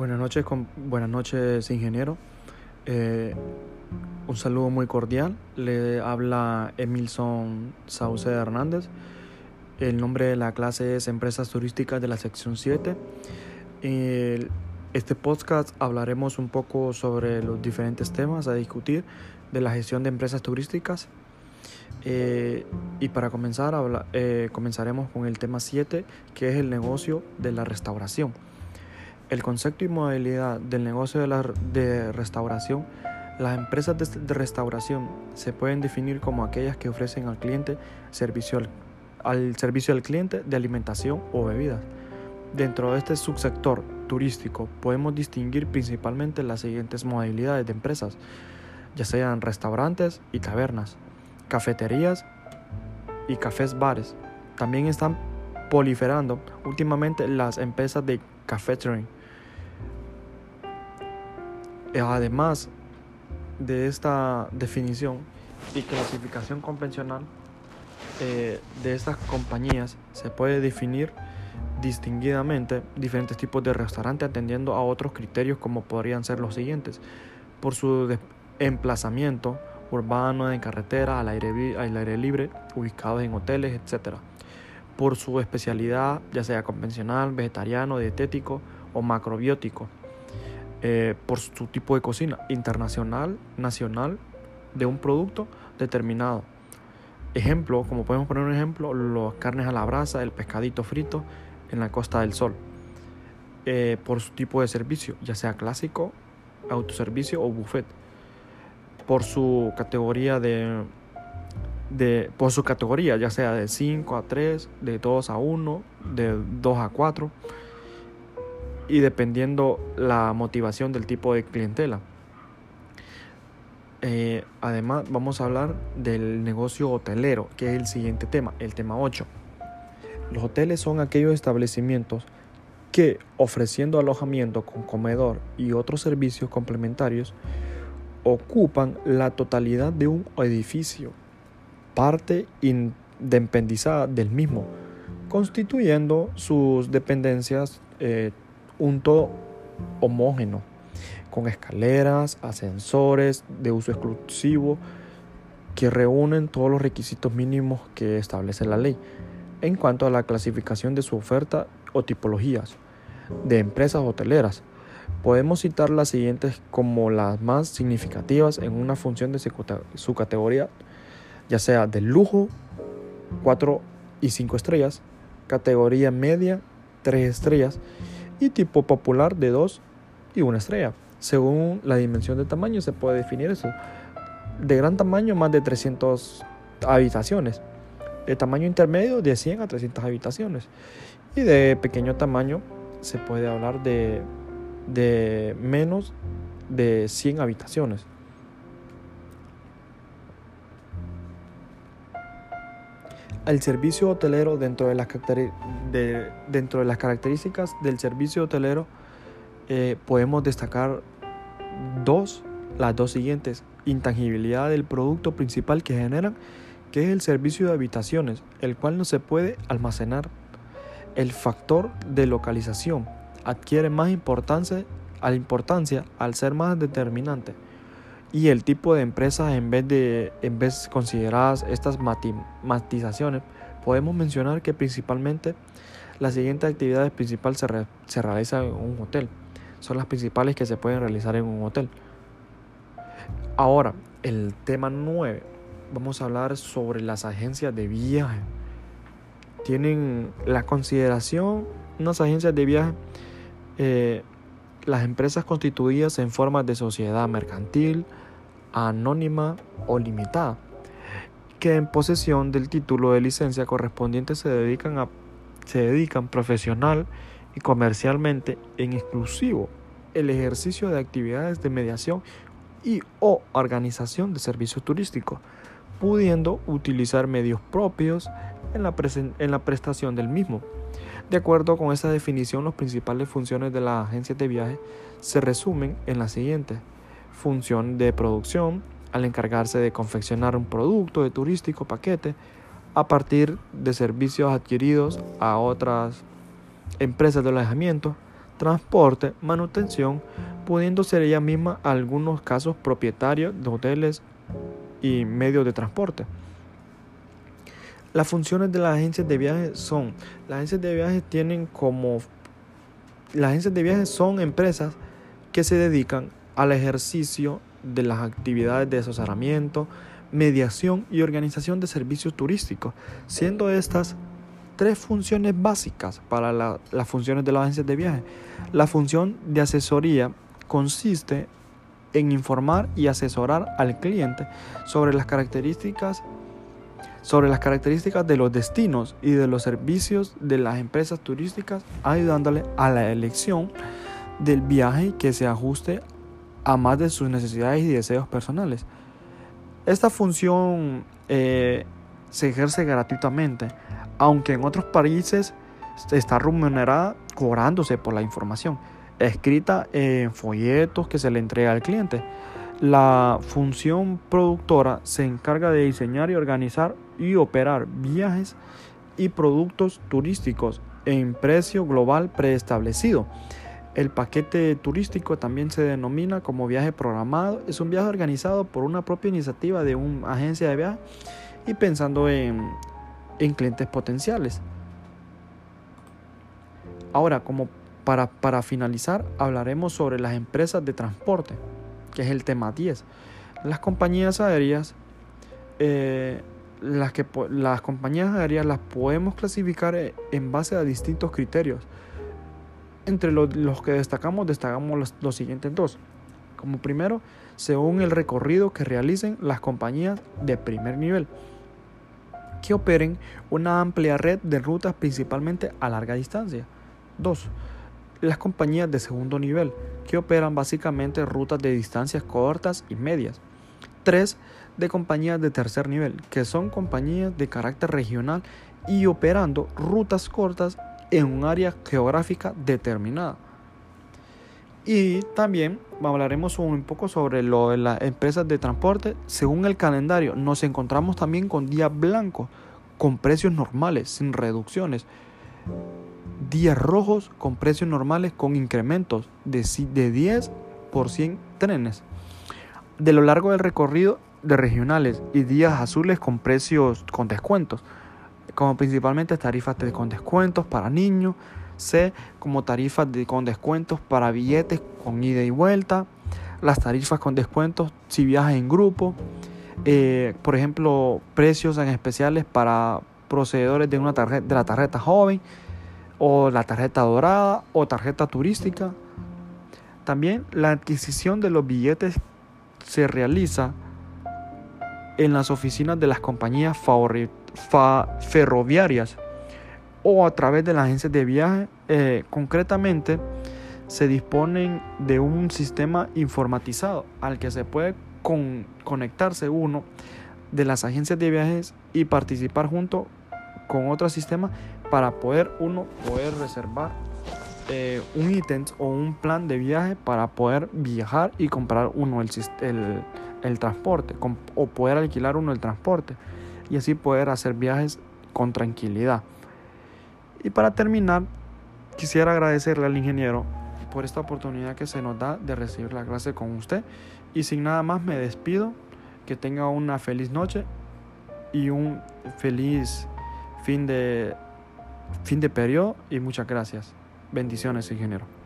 Buenas noches, buenas noches ingeniero. Eh, un saludo muy cordial. Le habla Emilson Sauce Hernández. El nombre de la clase es Empresas Turísticas de la sección 7. este podcast hablaremos un poco sobre los diferentes temas a discutir de la gestión de empresas turísticas. Eh, y para comenzar, eh, comenzaremos con el tema 7, que es el negocio de la restauración. El concepto y modalidad del negocio de, la, de restauración, las empresas de, restauración se pueden definir como aquellas que ofrecen al cliente servicio al, servicio al cliente de alimentación o bebidas. Dentro de este subsector turístico podemos distinguir principalmente las siguientes modalidades de empresas, ya sean restaurantes y tabernas, cafeterías y cafés bares. También están proliferando últimamente las empresas de cafetering Además de esta definición y clasificación convencional eh, de estas compañías, se puede definir distinguidamente diferentes tipos de restaurantes atendiendo a otros criterios como podrían ser los siguientes. Por su emplazamiento urbano, en carretera, al aire, al aire libre, ubicados en hoteles, etc. Por su especialidad, ya sea convencional, vegetariano, dietético o macrobiótico eh, por su tipo de cocina, internacional, nacional, de un producto determinado. Ejemplo, como podemos poner un ejemplo, las carnes a la brasa, el pescadito frito en la Costa del Sol. Eh, por su tipo de servicio, ya sea clásico, autoservicio o buffet. Por su categoría de, de por su categoría, ya sea de 5 a 3, de 2 a 1, de 2 a 4 y dependiendo la motivación del tipo de clientela. Eh, además, vamos a hablar del negocio hotelero, que es el siguiente tema, el tema 8. Los hoteles son aquellos establecimientos que, ofreciendo alojamiento con comedor y otros servicios complementarios, ocupan la totalidad de un edificio, parte independizada del mismo, constituyendo sus dependencias eh, un todo homógeno, con escaleras, ascensores de uso exclusivo que reúnen todos los requisitos mínimos que establece la ley en cuanto a la clasificación de su oferta o tipologías de empresas hoteleras. Podemos citar las siguientes como las más significativas en una función de su categoría, ya sea de lujo, 4 y 5 estrellas, categoría media, 3 estrellas, y tipo popular de 2 y 1 estrella. Según la dimensión de tamaño se puede definir eso. De gran tamaño más de 300 habitaciones. De tamaño intermedio de 100 a 300 habitaciones. Y de pequeño tamaño se puede hablar de, de menos de 100 habitaciones. El servicio hotelero dentro de las, dentro de las características del servicio hotelero eh, podemos destacar dos, las dos siguientes. Intangibilidad del producto principal que generan, que es el servicio de habitaciones, el cual no se puede almacenar. El factor de localización adquiere más importancia, a importancia al ser más determinante y el tipo de empresas en vez de en vez consideradas estas matizaciones podemos mencionar que principalmente las siguientes actividades principales se, se realizan en un hotel. Son las principales que se pueden realizar en un hotel. Ahora el tema 9 vamos a hablar sobre las agencias de viaje. Tienen la consideración unas agencias de viaje eh, las empresas constituidas en forma de sociedad mercantil, anónima o limitada, que en posesión del título de licencia correspondiente se dedican, a, se dedican profesional y comercialmente en exclusivo el ejercicio de actividades de mediación y o organización de servicios turísticos, pudiendo utilizar medios propios en la, en la prestación del mismo. De acuerdo con esa definición, las principales funciones de las agencias de viaje se resumen en las siguientes función de producción al encargarse de confeccionar un producto de turístico paquete a partir de servicios adquiridos a otras empresas de alojamiento, transporte, manutención, pudiendo ser ella misma algunos casos propietarios de hoteles y medios de transporte. Las funciones de las agencias de viajes son, las agencias de viajes tienen como, las agencias de viajes son empresas que se dedican al ejercicio de las actividades de asesoramiento, mediación y organización de servicios turísticos, siendo estas tres funciones básicas para las funciones de las agencias de viajes. La función de asesoría consiste en informar y asesorar al cliente sobre las características sobre las características de los destinos y de los servicios de las empresas turísticas, ayudándole a la elección del viaje que se ajuste a más de sus necesidades y deseos personales. Esta función eh, se ejerce gratuitamente, aunque en otros países está remunerada cobrándose por la información, escrita en folletos que se le entrega al cliente. La función productora se encarga de diseñar y organizar y operar viajes y productos turísticos en precio global preestablecido. El paquete turístico también se denomina como viaje programado. Es un viaje organizado por una propia iniciativa de una agencia de viaje y pensando en, en clientes potenciales. Ahora, como para, para finalizar, hablaremos sobre las empresas de transporte que es el tema 10. Las compañías aéreas, eh, las, que, las compañías aéreas las podemos clasificar eh, en base a distintos criterios. Entre los, que destacamos, destacamos los, siguientes dos. Como primero, según el recorrido que realicen las compañías de primer nivel, que operen una amplia red de rutas principalmente a larga distancia. 2 las compañías de segundo nivel, que operan básicamente rutas de distancias cortas y medias. 3. De compañías de tercer nivel, que son compañías de carácter regional y operando rutas cortas en un área geográfica determinada. Y también hablaremos un poco sobre lo de las empresas de transporte. Según el calendario, nos encontramos también con días blancos, con precios normales, sin reducciones días rojos con precios normales con incrementos de, de 10 por 100 trenes. De lo largo del recorrido de regionales y días azules con precios con descuentos, como principalmente tarifas con descuentos para niños, C como tarifas con descuentos para billetes con ida y vuelta, las tarifas con descuentos si viajas en grupo, eh, por ejemplo, precios en especiales para procededores de, de la tarjeta joven, o la tarjeta dorada o tarjeta turística. También la adquisición de los billetes se realiza en las oficinas de las compañías ferroviarias o a través de las agencias de viaje. Eh, concretamente, se disponen de un sistema informatizado al que se puede conectarse uno de las agencias de viajes y participar junto con otro sistema para poder uno poder reservar eh, un ítem o un plan de viaje para poder viajar y comprar uno el, el, el transporte o poder alquilar uno el transporte y así poder hacer viajes con tranquilidad. Y para terminar, quisiera agradecerle al ingeniero por esta oportunidad que se nos da de recibir la clase con usted. Y sin nada más me despido. Que tenga una feliz noche y un feliz fin de fin de periodo y muchas gracias. Bendiciones, ingeniero.